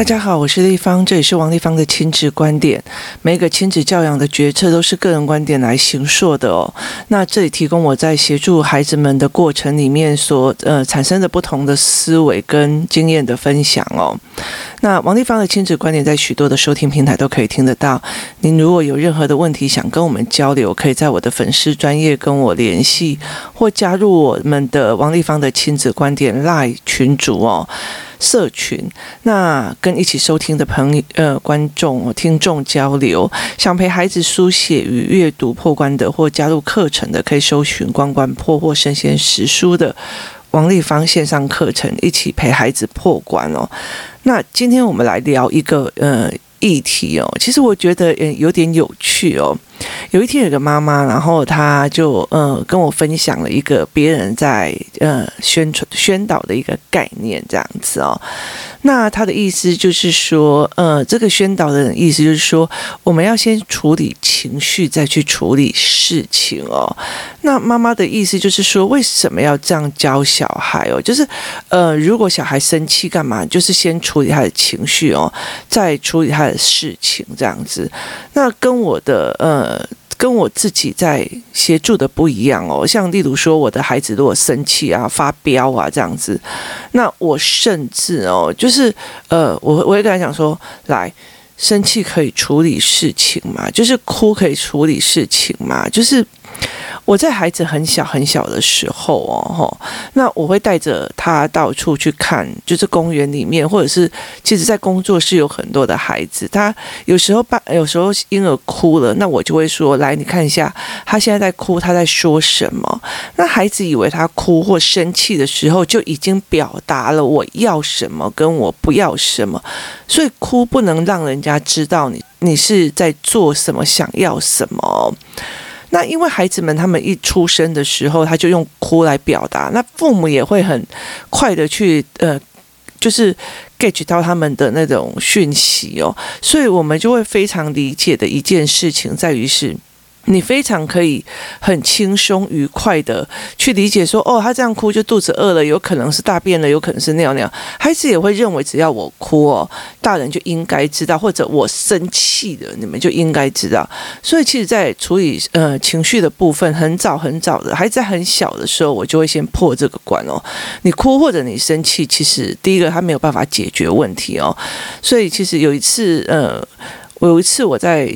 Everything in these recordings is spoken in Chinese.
大家好，我是丽芳，这里是王丽芳的亲子观点。每个亲子教养的决策都是个人观点来形塑的哦。那这里提供我在协助孩子们的过程里面所呃产生的不同的思维跟经验的分享哦。那王丽芳的亲子观点在许多的收听平台都可以听得到。您如果有任何的问题想跟我们交流，可以在我的粉丝专业跟我联系，或加入我们的王丽芳的亲子观点 Live 群组哦。社群，那跟一起收听的朋友、呃观众、听众交流，想陪孩子书写与阅读破关的，或加入课程的，可以搜寻“关关破”或“生鲜识书”的王立芳线上课程，一起陪孩子破关哦。那今天我们来聊一个呃议题哦，其实我觉得嗯有点有趣哦。有一天，有个妈妈，然后她就呃跟我分享了一个别人在呃宣传宣导的一个概念，这样子哦。那她的意思就是说，呃，这个宣导的意思就是说，我们要先处理情绪，再去处理事情哦。那妈妈的意思就是说，为什么要这样教小孩哦？就是呃，如果小孩生气干嘛，就是先处理他的情绪哦，再处理他的事情，这样子。那跟我的呃。跟我自己在协助的不一样哦，像例如说，我的孩子如果生气啊、发飙啊这样子，那我甚至哦，就是呃，我我会跟他讲说，来，生气可以处理事情嘛，就是哭可以处理事情嘛，就是。我在孩子很小很小的时候哦，吼，那我会带着他到处去看，就是公园里面，或者是其实，在工作室有很多的孩子，他有时候爸，有时候婴儿哭了，那我就会说，来，你看一下，他现在在哭，他在说什么？那孩子以为他哭或生气的时候，就已经表达了我要什么，跟我不要什么，所以哭不能让人家知道你你是在做什么，想要什么。那因为孩子们他们一出生的时候，他就用哭来表达，那父母也会很快的去呃，就是 get 到他们的那种讯息哦，所以我们就会非常理解的一件事情在于是。你非常可以很轻松愉快的去理解说，哦，他这样哭就肚子饿了，有可能是大便了，有可能是尿尿。孩子也会认为，只要我哭哦，大人就应该知道，或者我生气了，你们就应该知道。所以，其实，在处理呃情绪的部分，很早很早的，孩子在很小的时候，我就会先破这个关哦。你哭或者你生气，其实第一个他没有办法解决问题哦。所以，其实有一次，呃，我有一次我在。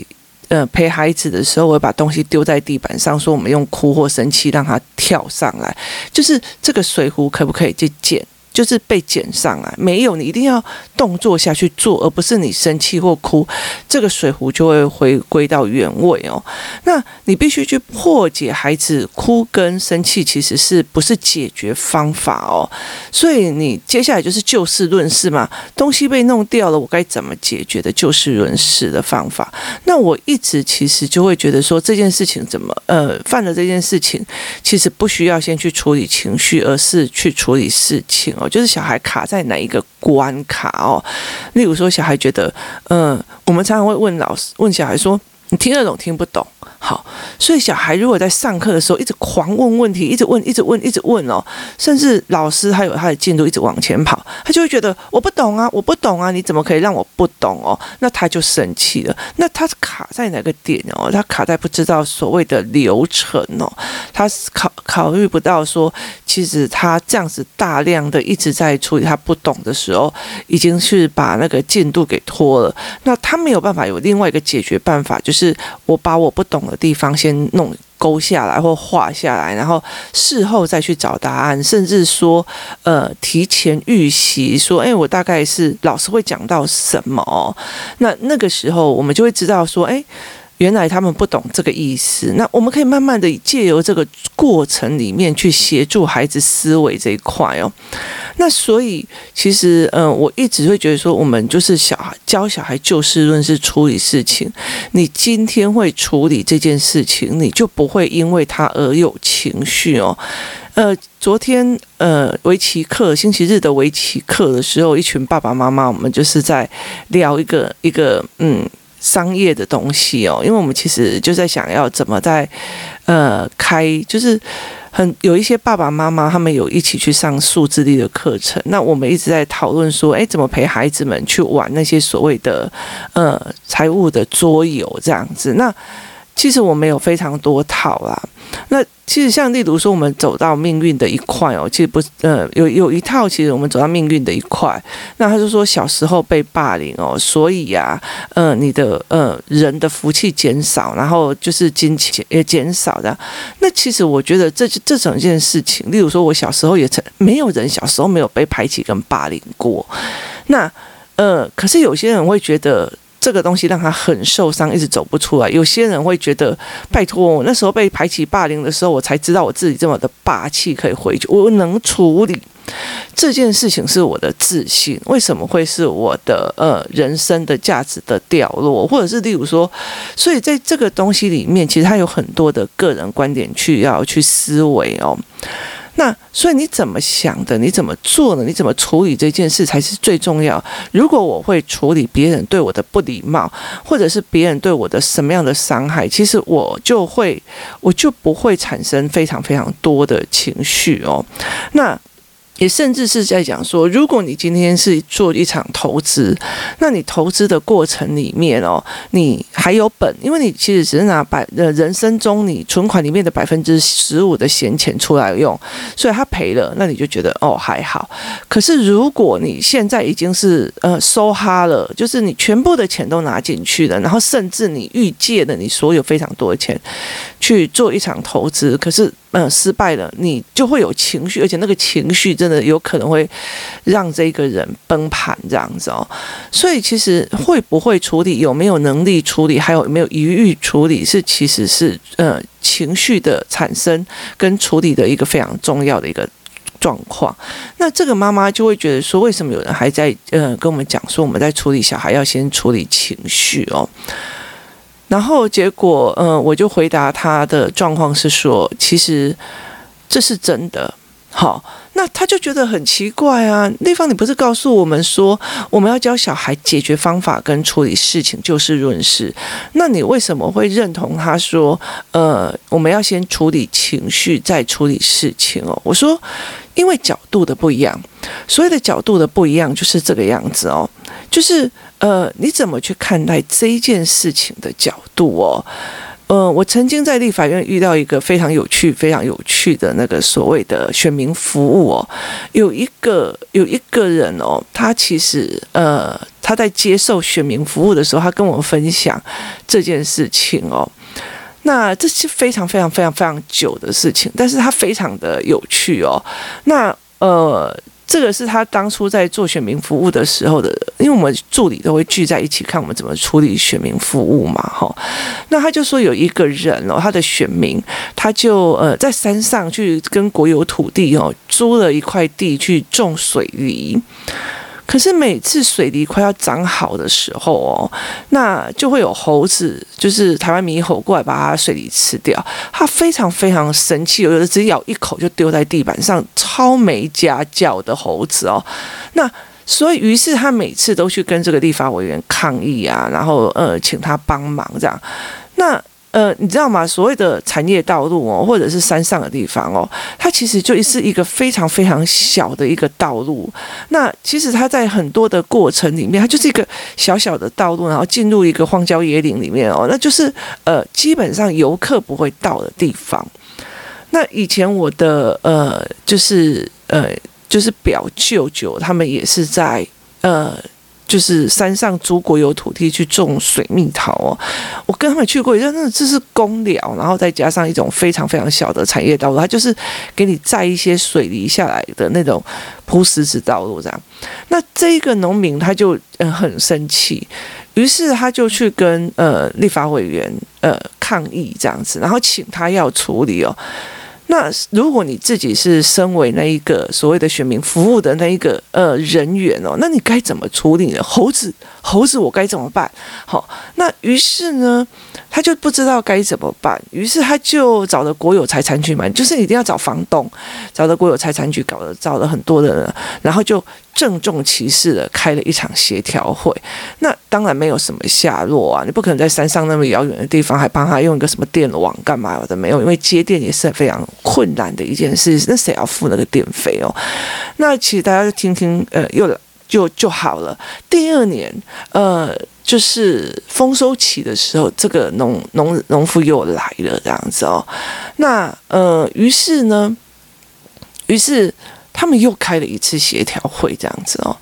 呃，陪孩子的时候，我会把东西丢在地板上，说我们用哭或生气让他跳上来，就是这个水壶可不可以去捡？就是被捡上来，没有，你一定要动作下去做，而不是你生气或哭，这个水壶就会回归到原位哦。那你必须去破解孩子哭跟生气，其实是不是解决方法哦？所以你接下来就是就事论事嘛，东西被弄掉了，我该怎么解决的？就事论事的方法。那我一直其实就会觉得说，这件事情怎么呃犯了这件事情，其实不需要先去处理情绪，而是去处理事情。就是小孩卡在哪一个关卡哦？例如说，小孩觉得，嗯，我们常常会问老师，问小孩说：“你听得懂，听不懂？”好，所以小孩如果在上课的时候一直狂问问题，一直问，一直问，一直问哦，甚至老师还有他的进度一直往前跑，他就会觉得我不懂啊，我不懂啊，你怎么可以让我不懂哦？那他就生气了。那他是卡在哪个点哦？他卡在不知道所谓的流程哦，他考考虑不到说，其实他这样子大量的一直在处理他不懂的时候，已经是把那个进度给拖了。那他没有办法有另外一个解决办法，就是我把我不懂的。地方先弄勾下来或画下来，然后事后再去找答案，甚至说，呃，提前预习，说，哎，我大概是老师会讲到什么，那那个时候我们就会知道说，哎。原来他们不懂这个意思，那我们可以慢慢的借由这个过程里面去协助孩子思维这一块哦。那所以其实，嗯，我一直会觉得说，我们就是小孩教小孩就事论事处理事情。你今天会处理这件事情，你就不会因为他而有情绪哦。呃，昨天呃围棋课，星期日的围棋课的时候，一群爸爸妈妈，我们就是在聊一个一个嗯。商业的东西哦，因为我们其实就在想要怎么在呃开，就是很有一些爸爸妈妈他们有一起去上数字力的课程，那我们一直在讨论说，哎，怎么陪孩子们去玩那些所谓的呃财务的桌游这样子？那其实我们有非常多套啦。那其实像例如说，我们走到命运的一块哦，其实不是呃有有一套，其实我们走到命运的一块。那他就说小时候被霸凌哦，所以呀、啊，呃，你的呃人的福气减少，然后就是金钱也减少的。那其实我觉得这这整件事情，例如说我小时候也曾没有人小时候没有被排挤跟霸凌过。那呃，可是有些人会觉得。这个东西让他很受伤，一直走不出来。有些人会觉得，拜托，我那时候被排挤霸凌的时候，我才知道我自己这么的霸气，可以回去，我能处理这件事情，是我的自信。为什么会是我的呃人生的价值的掉落，或者是例如说，所以在这个东西里面，其实他有很多的个人观点去要去思维哦。那所以你怎么想的？你怎么做的？你怎么处理这件事才是最重要。如果我会处理别人对我的不礼貌，或者是别人对我的什么样的伤害，其实我就会，我就不会产生非常非常多的情绪哦。那。也甚至是在讲说，如果你今天是做一场投资，那你投资的过程里面哦，你还有本，因为你其实只是拿百呃人生中你存款里面的百分之十五的闲钱出来用，所以他赔了，那你就觉得哦还好。可是如果你现在已经是呃收哈了，就是你全部的钱都拿进去了，然后甚至你预借了你所有非常多的钱去做一场投资，可是。嗯，失败了，你就会有情绪，而且那个情绪真的有可能会让这个人崩盘这样子哦。所以其实会不会处理，有没有能力处理，还有没有余裕处理，是其实是呃情绪的产生跟处理的一个非常重要的一个状况。那这个妈妈就会觉得说，为什么有人还在呃跟我们讲说，我们在处理小孩要先处理情绪哦。然后结果，嗯，我就回答她的状况是说，其实这是真的。好，那他就觉得很奇怪啊。丽芳，你不是告诉我们说，我们要教小孩解决方法跟处理事情，就事论事。那你为什么会认同他说，呃，我们要先处理情绪，再处理事情哦？我说，因为角度的不一样，所谓的角度的不一样就是这个样子哦，就是。呃，你怎么去看待这件事情的角度哦？呃，我曾经在立法院遇到一个非常有趣、非常有趣的那个所谓的选民服务哦，有一个有一个人哦，他其实呃，他在接受选民服务的时候，他跟我分享这件事情哦。那这是非常非常非常非常久的事情，但是他非常的有趣哦。那呃。这个是他当初在做选民服务的时候的，因为我们助理都会聚在一起看我们怎么处理选民服务嘛，哈。那他就说有一个人哦，他的选民，他就呃在山上去跟国有土地哦租了一块地去种水泥。可是每次水梨快要长好的时候哦，那就会有猴子，就是台湾猕猴过来把它水梨吃掉。他非常非常生气，有的只咬一口就丢在地板上，超没家教的猴子哦。那所以于是他每次都去跟这个立法委员抗议啊，然后呃请他帮忙这样。那。呃，你知道吗？所谓的产业道路哦，或者是山上的地方哦，它其实就是一个非常非常小的一个道路。那其实它在很多的过程里面，它就是一个小小的道路，然后进入一个荒郊野岭里面哦，那就是呃，基本上游客不会到的地方。那以前我的呃，就是呃，就是表舅舅他们也是在呃。就是山上租国有土地去种水蜜桃哦，我跟他们去过，真的这是公寮，然后再加上一种非常非常小的产业道路，它就是给你载一些水泥下来的那种铺石子道路这样。那这一个农民他就嗯很生气，于是他就去跟呃立法委员呃抗议这样子，然后请他要处理哦。那如果你自己是身为那一个所谓的选民服务的那一个呃人员哦，那你该怎么处理呢？猴子，猴子，我该怎么办？好，那于是呢，他就不知道该怎么办，于是他就找了国有财产局嘛，就是一定要找房东，找了国有财产局，搞了找了很多的人，然后就郑重其事的开了一场协调会。那当然没有什么下落啊，你不可能在山上那么遥远的地方还帮他用一个什么电网干嘛的没有，因为接电也是非常困难的一件事，那谁要付那个电费哦？那其实大家就听听，呃，又就就好了。第二年，呃。就是丰收期的时候，这个农农农夫又来了，这样子哦。那呃，于是呢，于是他们又开了一次协调会，这样子哦。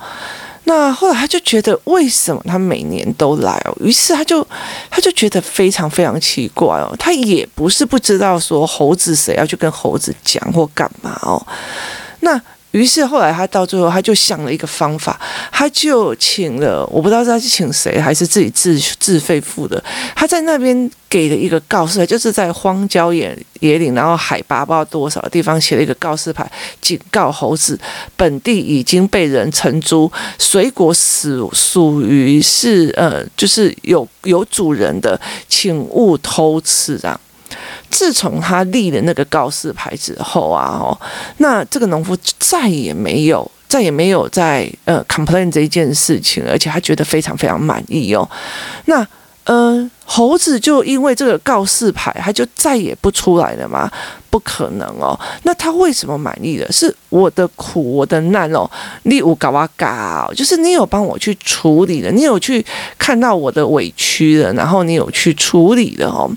那后来他就觉得，为什么他每年都来哦？于是他就他就觉得非常非常奇怪哦。他也不是不知道说猴子谁要去跟猴子讲或干嘛哦。那。于是后来他到最后，他就想了一个方法，他就请了，我不知道他是请谁，还是自己自自费付的。他在那边给了一个告示牌，就是在荒郊野野岭，然后海拔不知道多少的地方写了一个告示牌，警告猴子，本地已经被人承租，水果属属于是呃，就是有有主人的，请勿偷吃啊。自从他立了那个告示牌之后啊，哦，那这个农夫再也没有，再也没有在呃 complain 这一件事情，而且他觉得非常非常满意哦。那呃，猴子就因为这个告示牌，他就再也不出来了嘛？不可能哦，那他为什么满意的？是我的苦，我的难哦，你有搞哇搞，就是你有帮我去处理的，你有去看到我的委屈了，然后你有去处理的哦。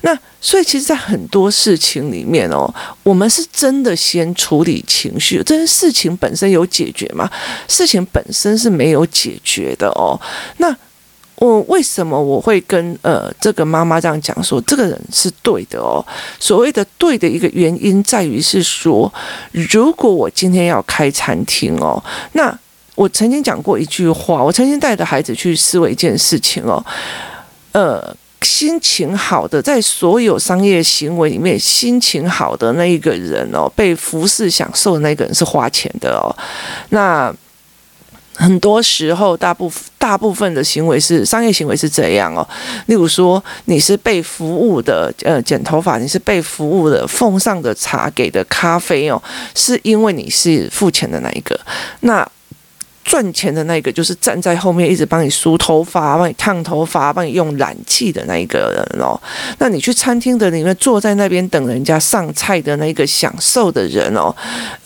那所以其实，在很多事情里面哦，我们是真的先处理情绪，这件事情本身有解决吗？事情本身是没有解决的哦。那。我为什么我会跟呃这个妈妈这样讲说，这个人是对的哦？所谓的对的一个原因在于是说，如果我今天要开餐厅哦，那我曾经讲过一句话，我曾经带着孩子去思维一件事情哦，呃，心情好的，在所有商业行为里面，心情好的那一个人哦，被服侍享受的那个人是花钱的哦，那。很多时候，大部分大部分的行为是商业行为是这样哦。例如说，你是被服务的，呃，剪头发，你是被服务的，奉上的茶，给的咖啡哦，是因为你是付钱的那一个。那。赚钱的那个就是站在后面一直帮你梳头发、帮你烫头发、帮你用染气的那一个人哦。那你去餐厅的里面坐在那边等人家上菜的那个享受的人哦，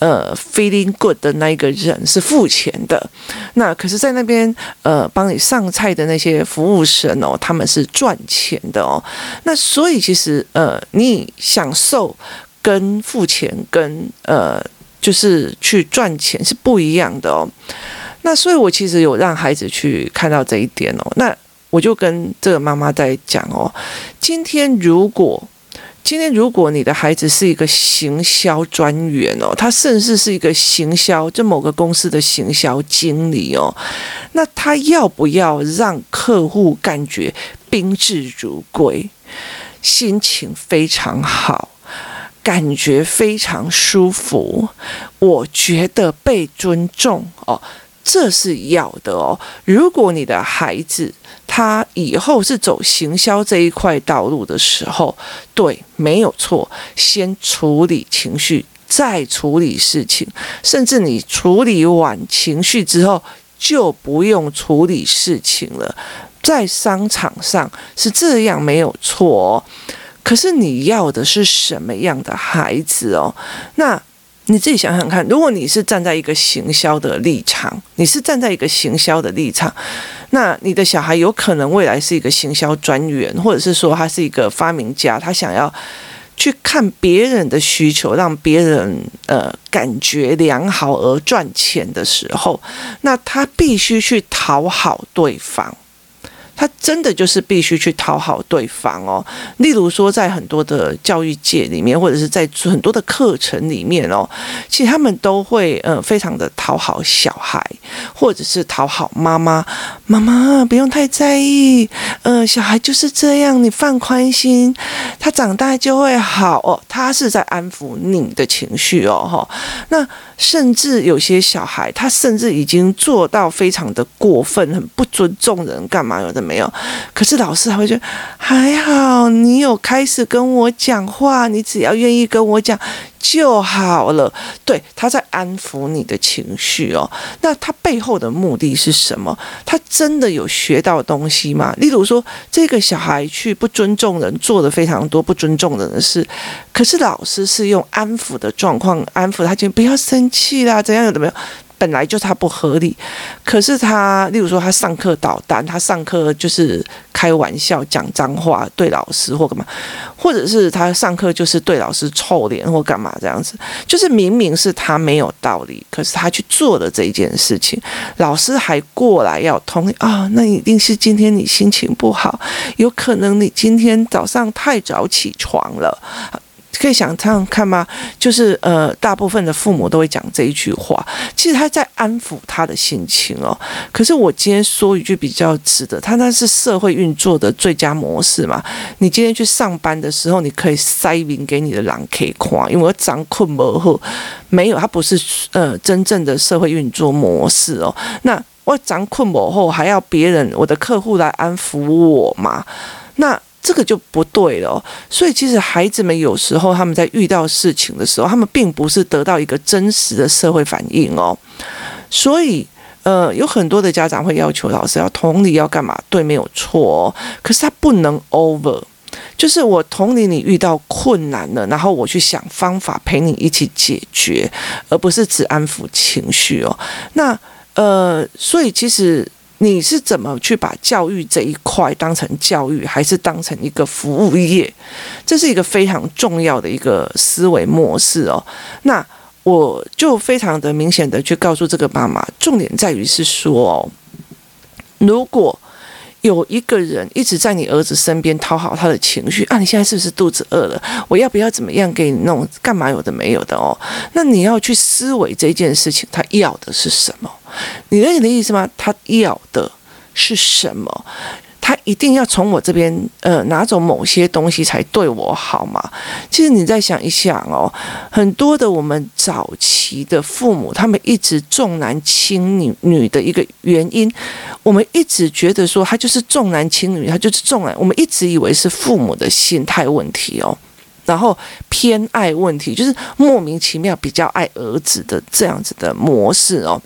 呃，feeling good 的那一个人是付钱的。那可是，在那边呃帮你上菜的那些服务生哦，他们是赚钱的哦。那所以其实呃，你享受跟付钱跟呃就是去赚钱是不一样的哦。那所以，我其实有让孩子去看到这一点哦。那我就跟这个妈妈在讲哦，今天如果今天如果你的孩子是一个行销专员哦，他甚至是一个行销，就某个公司的行销经理哦，那他要不要让客户感觉宾至如归，心情非常好，感觉非常舒服，我觉得被尊重哦。这是要的哦。如果你的孩子他以后是走行销这一块道路的时候，对，没有错，先处理情绪，再处理事情，甚至你处理完情绪之后，就不用处理事情了。在商场上是这样，没有错哦。可是你要的是什么样的孩子哦？那。你自己想想看，如果你是站在一个行销的立场，你是站在一个行销的立场，那你的小孩有可能未来是一个行销专员，或者是说他是一个发明家，他想要去看别人的需求，让别人呃感觉良好而赚钱的时候，那他必须去讨好对方。他真的就是必须去讨好对方哦。例如说，在很多的教育界里面，或者是在很多的课程里面哦，其实他们都会呃非常的讨好小孩，或者是讨好妈妈。妈妈不用太在意，呃，小孩就是这样，你放宽心，他长大就会好哦。他是在安抚你的情绪哦，哈。那甚至有些小孩，他甚至已经做到非常的过分，很不尊重人，干嘛有的没。有？可是老师还会觉得还好，你有开始跟我讲话，你只要愿意跟我讲就好了。对，他在安抚你的情绪哦。那他背后的目的是什么？他真的有学到东西吗？例如说，这个小孩去不尊重人，做了非常多不尊重人的事，可是老师是用安抚的状况安抚他，就不要生气啦，怎样有的没有。本来就他不合理，可是他，例如说他上课捣蛋，他上课就是开玩笑讲脏话对老师或干嘛，或者是他上课就是对老师臭脸或干嘛这样子，就是明明是他没有道理，可是他去做了这一件事情，老师还过来要同意啊，那一定是今天你心情不好，有可能你今天早上太早起床了。可以想这样看吗？就是呃，大部分的父母都会讲这一句话。其实他在安抚他的心情哦。可是我今天说一句比较直的，他那是社会运作的最佳模式嘛。你今天去上班的时候，你可以塞饼给你的狼可以夸，因为我长困不后没有，他不是呃真正的社会运作模式哦。那我长困不后还要别人我的客户来安抚我嘛？那。这个就不对了，所以其实孩子们有时候他们在遇到事情的时候，他们并不是得到一个真实的社会反应哦。所以，呃，有很多的家长会要求老师要同理，要干嘛？对，没有错哦。可是他不能 over，就是我同理你遇到困难了，然后我去想方法陪你一起解决，而不是只安抚情绪哦。那呃，所以其实。你是怎么去把教育这一块当成教育，还是当成一个服务业？这是一个非常重要的一个思维模式哦。那我就非常的明显的去告诉这个妈妈，重点在于是说哦，如果有一个人一直在你儿子身边讨好他的情绪啊，你现在是不是肚子饿了？我要不要怎么样给你弄？干嘛有的没有的哦？那你要去思维这件事情，他要的是什么？你理解的意思吗？他要的是什么？他一定要从我这边呃拿走某些东西才对我好吗？其实你再想一想哦，很多的我们早期的父母，他们一直重男轻女女的一个原因，我们一直觉得说他就是重男轻女，他就是重男，我们一直以为是父母的心态问题哦，然后偏爱问题，就是莫名其妙比较爱儿子的这样子的模式哦。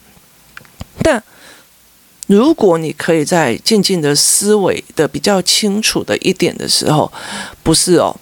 如果你可以在静静的思维的比较清楚的一点的时候，不是哦，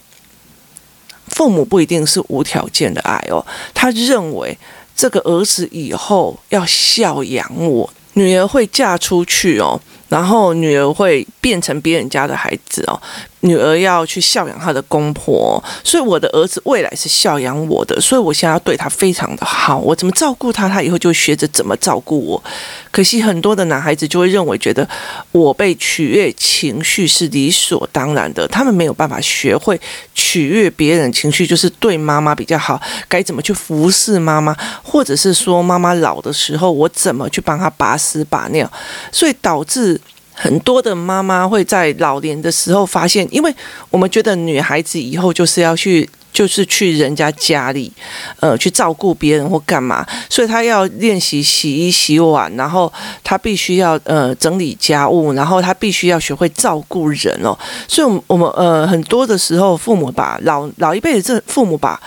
父母不一定是无条件的爱哦，他认为这个儿子以后要孝养我，女儿会嫁出去哦。然后女儿会变成别人家的孩子哦，女儿要去孝养她的公婆，所以我的儿子未来是孝养我的，所以我现在要对他非常的好，我怎么照顾他，他以后就学着怎么照顾我。可惜很多的男孩子就会认为，觉得我被取悦情绪是理所当然的，他们没有办法学会取悦别人情绪，就是对妈妈比较好，该怎么去服侍妈妈，或者是说妈妈老的时候，我怎么去帮她拔屎拔尿，所以导致。很多的妈妈会在老年的时候发现，因为我们觉得女孩子以后就是要去，就是去人家家里，呃，去照顾别人或干嘛，所以她要练习洗衣洗碗，然后她必须要呃整理家务，然后她必须要学会照顾人哦。所以，我们我们呃很多的时候，父母把老老一辈的这父母把。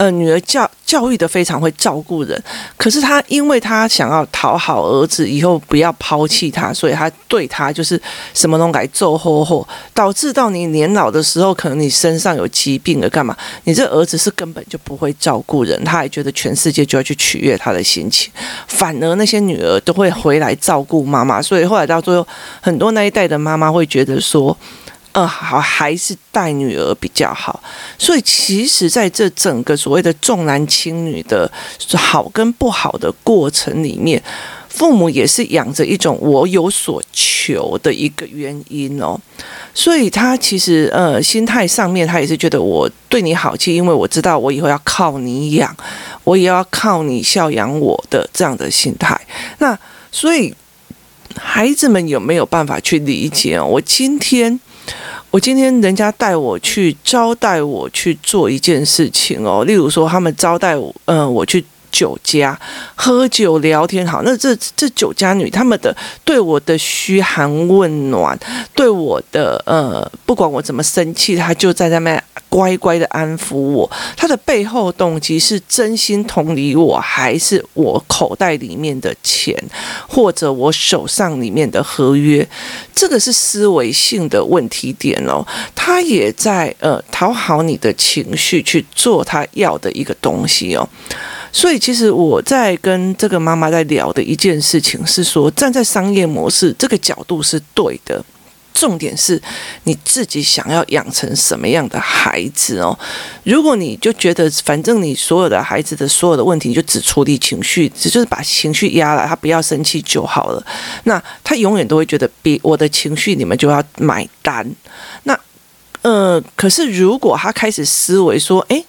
呃，女儿教教育的非常会照顾人，可是她因为她想要讨好儿子，以后不要抛弃他，所以她对他就是什么都改揍吼吼，导致到你年老的时候，可能你身上有疾病了，干嘛？你这儿子是根本就不会照顾人，他还觉得全世界就要去取悦他的心情，反而那些女儿都会回来照顾妈妈，所以后来到最后，很多那一代的妈妈会觉得说。嗯，好，还是带女儿比较好。所以，其实在这整个所谓的重男轻女的好跟不好的过程里面，父母也是养着一种我有所求的一个原因哦。所以，他其实呃，心态上面他也是觉得我对你好气，因为我知道我以后要靠你养，我也要靠你孝养我的这样的心态。那所以，孩子们有没有办法去理解哦？我今天。我今天人家带我去招待我去做一件事情哦，例如说他们招待我，嗯、我去酒家喝酒聊天，好，那这这酒家女他们的对我的嘘寒问暖，对我的呃，不管我怎么生气，他就在那边乖乖的安抚我。他的背后动机是真心同理我，还是我口袋里面的钱，或者我手上里面的合约？这个是思维性的问题点哦。他也在呃讨好你的情绪去做他要的一个东西哦。所以，其实我在跟这个妈妈在聊的一件事情是说，站在商业模式这个角度是对的。重点是你自己想要养成什么样的孩子哦。如果你就觉得，反正你所有的孩子的所有的问题，就只处理情绪，只就是把情绪压了，他不要生气就好了。那他永远都会觉得，比我的情绪你们就要买单。那呃，可是如果他开始思维说，诶……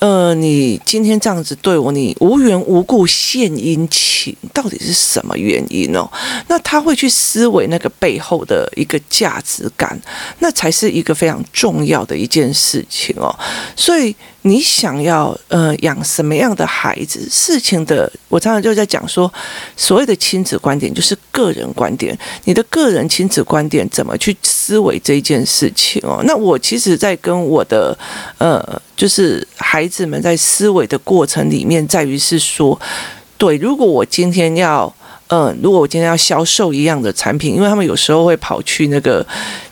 呃，你今天这样子对我，你无缘无故献殷勤，到底是什么原因哦？那他会去思维那个背后的一个价值感，那才是一个非常重要的一件事情哦。所以。你想要呃养什么样的孩子？事情的，我常常就在讲说，所谓的亲子观点就是个人观点，你的个人亲子观点怎么去思维这件事情哦？那我其实，在跟我的呃，就是孩子们在思维的过程里面，在于是说，对，如果我今天要呃，如果我今天要销售一样的产品，因为他们有时候会跑去那个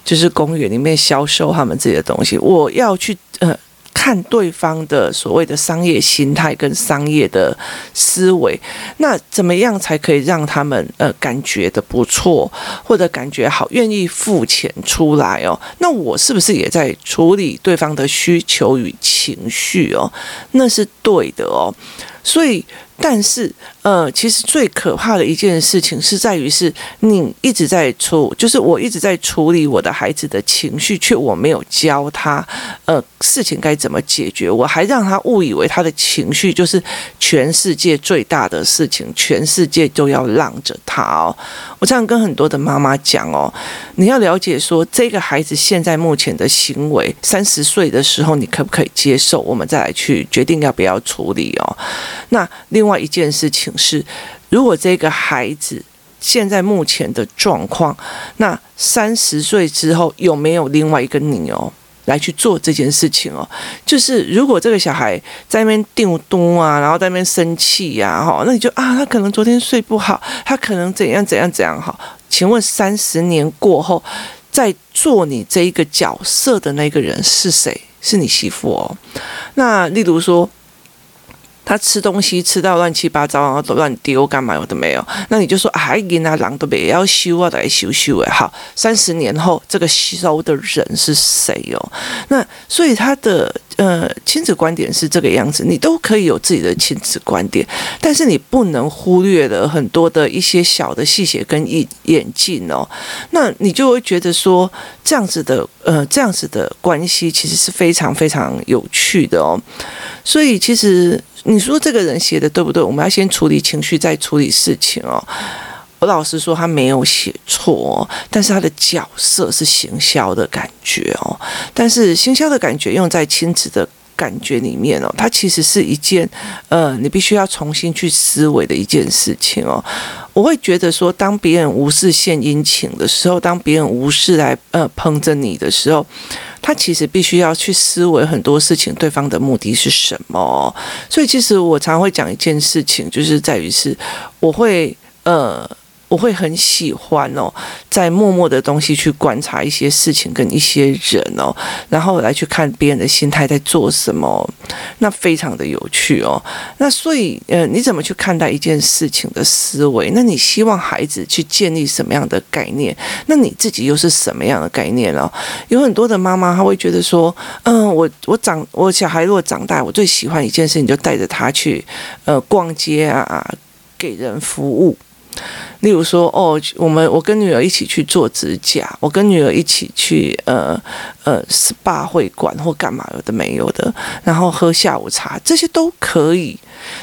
就是公园里面销售他们自己的东西，我要去呃。看对方的所谓的商业心态跟商业的思维，那怎么样才可以让他们呃感觉的不错，或者感觉好，愿意付钱出来哦？那我是不是也在处理对方的需求与情绪哦？那是对的哦，所以。但是，呃，其实最可怕的一件事情是在于，是你一直在处，就是我一直在处理我的孩子的情绪，却我没有教他，呃，事情该怎么解决，我还让他误以为他的情绪就是全世界最大的事情，全世界都要让着他哦。我这样跟很多的妈妈讲哦，你要了解说，这个孩子现在目前的行为，三十岁的时候你可不可以接受？我们再来去决定要不要处理哦。那另外一件事情是，如果这个孩子现在目前的状况，那三十岁之后有没有另外一个你哦？来去做这件事情哦，就是如果这个小孩在那边定东啊，然后在那边生气呀，哈，那你就啊，他可能昨天睡不好，他可能怎样怎样怎样哈。请问三十年过后，在做你这一个角色的那个人是谁？是你媳妇哦。那例如说。他吃东西吃到乱七八糟，然后都乱丢，干嘛我都没有？那你就说啊，人啊狼都别要修啊，来修修哎。好，三十年后这个收的人是谁哦？那所以他的呃亲子观点是这个样子，你都可以有自己的亲子观点，但是你不能忽略了很多的一些小的细节跟演演进哦。那你就会觉得说这样子的呃这样子的关系其实是非常非常有趣的哦。所以其实。你说这个人写的对不对？我们要先处理情绪，再处理事情哦。我老实说，他没有写错，但是他的角色是行销的感觉哦。但是行销的感觉用在亲子的感觉里面哦，它其实是一件呃，你必须要重新去思维的一件事情哦。我会觉得说，当别人无事献殷勤的时候，当别人无事来呃捧着你的时候。他其实必须要去思维很多事情，对方的目的是什么？所以其实我常会讲一件事情，就是在于是，我会呃。我会很喜欢哦，在默默的东西去观察一些事情跟一些人哦，然后来去看别人的心态在做什么，那非常的有趣哦。那所以呃，你怎么去看待一件事情的思维？那你希望孩子去建立什么样的概念？那你自己又是什么样的概念哦？有很多的妈妈她会觉得说，嗯，我我长我小孩如果长大，我最喜欢一件事情，就带着他去呃逛街啊，给人服务。例如说，哦，我们我跟女儿一起去做指甲，我跟女儿一起去呃呃 SPA 会馆或干嘛有的没有的，然后喝下午茶，这些都可以。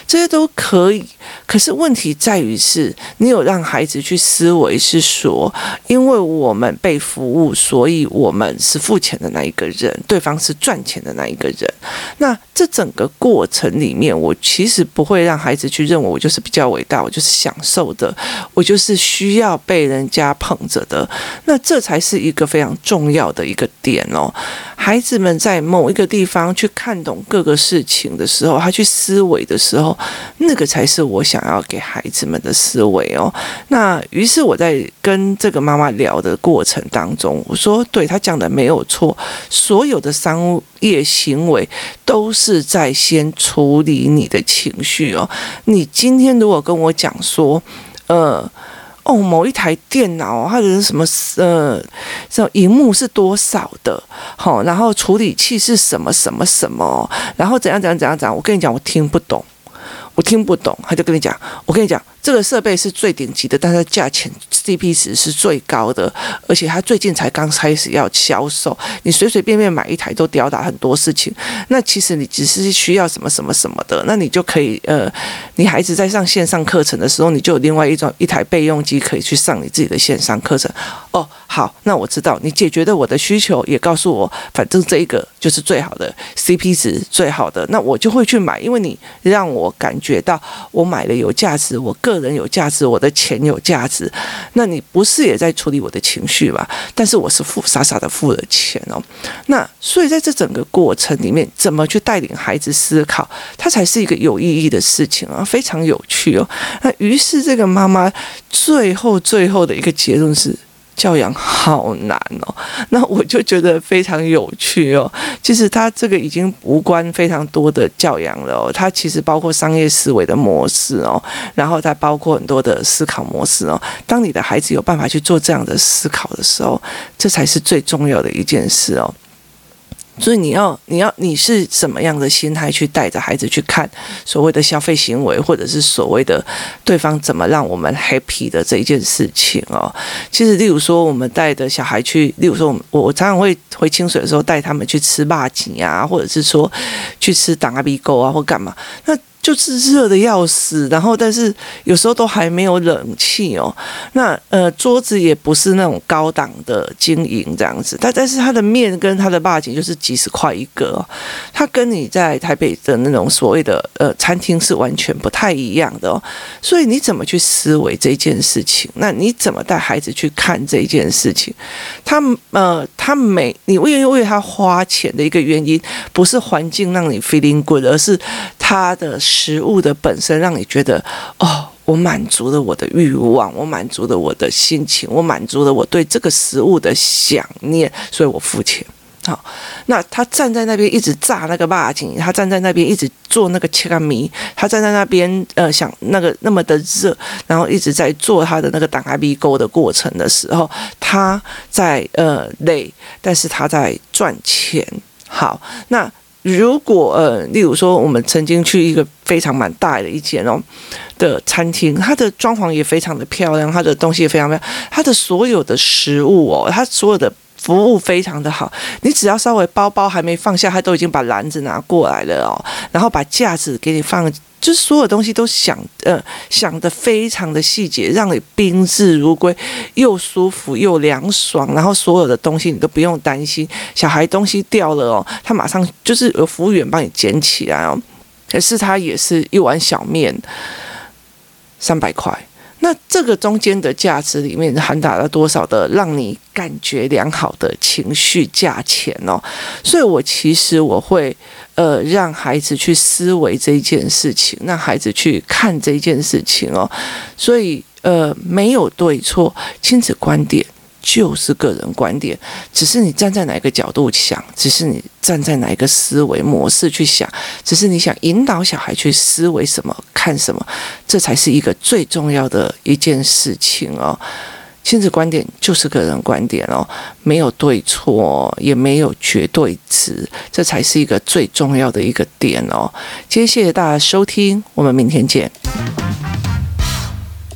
这些都可以。可是问题在于是，你有让孩子去思维，是说，因为我们被服务，所以我们是付钱的那一个人，对方是赚钱的那一个人。那这整个过程里面，我其实不会让孩子去认为我就是比较伟大，我就是享受的，我就是需要被人家捧着的。那这才是一个非常重要的一个点哦。孩子们在某一个地方去看懂各个事情的时候，他去思维的时候，那个才是我想要给孩子们的思维哦。那于是我在跟这个妈妈聊的过程当中，我说：“对，他讲的没有错，所有的商业行为都是在先处理你的情绪哦。你今天如果跟我讲说，呃。”哦，某一台电脑，它的什么呃，这荧幕是多少的？好，然后处理器是什么什么什么？然后怎样怎样怎样怎样？我跟你讲，我听不懂，我听不懂。他就跟你讲，我跟你讲。这个设备是最顶级的，但是价钱 CP 值是最高的，而且它最近才刚开始要销售。你随随便便买一台都吊打很多事情。那其实你只是需要什么什么什么的，那你就可以呃，你孩子在上线上课程的时候，你就有另外一种一台备用机可以去上你自己的线上课程。哦，好，那我知道你解决的我的需求，也告诉我，反正这一个就是最好的 CP 值最好的，那我就会去买，因为你让我感觉到我买了有价值，我个个人有价值，我的钱有价值，那你不是也在处理我的情绪吧？但是我是付傻傻的付了钱哦。那所以在这整个过程里面，怎么去带领孩子思考，它才是一个有意义的事情啊，非常有趣哦。那于是这个妈妈最后最后的一个结论是。教养好难哦，那我就觉得非常有趣哦。其实他这个已经无关非常多的教养了哦，它其实包括商业思维的模式哦，然后它包括很多的思考模式哦。当你的孩子有办法去做这样的思考的时候，这才是最重要的一件事哦。所以你要，你要，你是什么样的心态去带着孩子去看所谓的消费行为，或者是所谓的对方怎么让我们 happy 的这一件事情哦？其实，例如说，我们带着小孩去，例如说，我我常常会回清水的时候带他们去吃霸鸡啊，或者是说去吃挡阿鼻沟啊，或干嘛那。就是热的要死，然后但是有时候都还没有冷气哦。那呃桌子也不是那种高档的经营这样子，但但是它的面跟它的霸景就是几十块一个哦，它跟你在台北的那种所谓的呃餐厅是完全不太一样的哦。所以你怎么去思维这件事情？那你怎么带孩子去看这件事情？他呃他每你为为他花钱的一个原因，不是环境让你 feeling good，而是他的。食物的本身让你觉得哦，我满足了我的欲望，我满足了我的心情，我满足了我对这个食物的想念，所以我付钱。好，那他站在那边一直炸那个肉羹，他站在那边一直做那个切干米，他站在那边呃想那个那么的热，然后一直在做他的那个打开鼻沟的过程的时候，他在呃累，但是他在赚钱。好，那。如果呃，例如说，我们曾经去一个非常蛮大的一间哦的餐厅，它的装潢也非常的漂亮，它的东西也非常漂亮，它的所有的食物哦，它所有的服务非常的好，你只要稍微包包还没放下，他都已经把篮子拿过来了哦，然后把架子给你放。就是所有东西都想呃想的非常的细节，让你宾至如归，又舒服又凉爽。然后所有的东西你都不用担心，小孩东西掉了哦，他马上就是有服务员帮你捡起来哦。可是他也是一碗小面，三百块。那这个中间的价值里面含打了多少的让你感觉良好的情绪价钱哦？所以我其实我会。呃，让孩子去思维这件事情，让孩子去看这件事情哦。所以，呃，没有对错，亲子观点就是个人观点，只是你站在哪个角度想，只是你站在哪一个思维模式去想，只是你想引导小孩去思维什么、看什么，这才是一个最重要的一件事情哦。亲子观点就是个人观点哦，没有对错，也没有绝对值，这才是一个最重要的一个点哦。今天谢谢大家收听，我们明天见。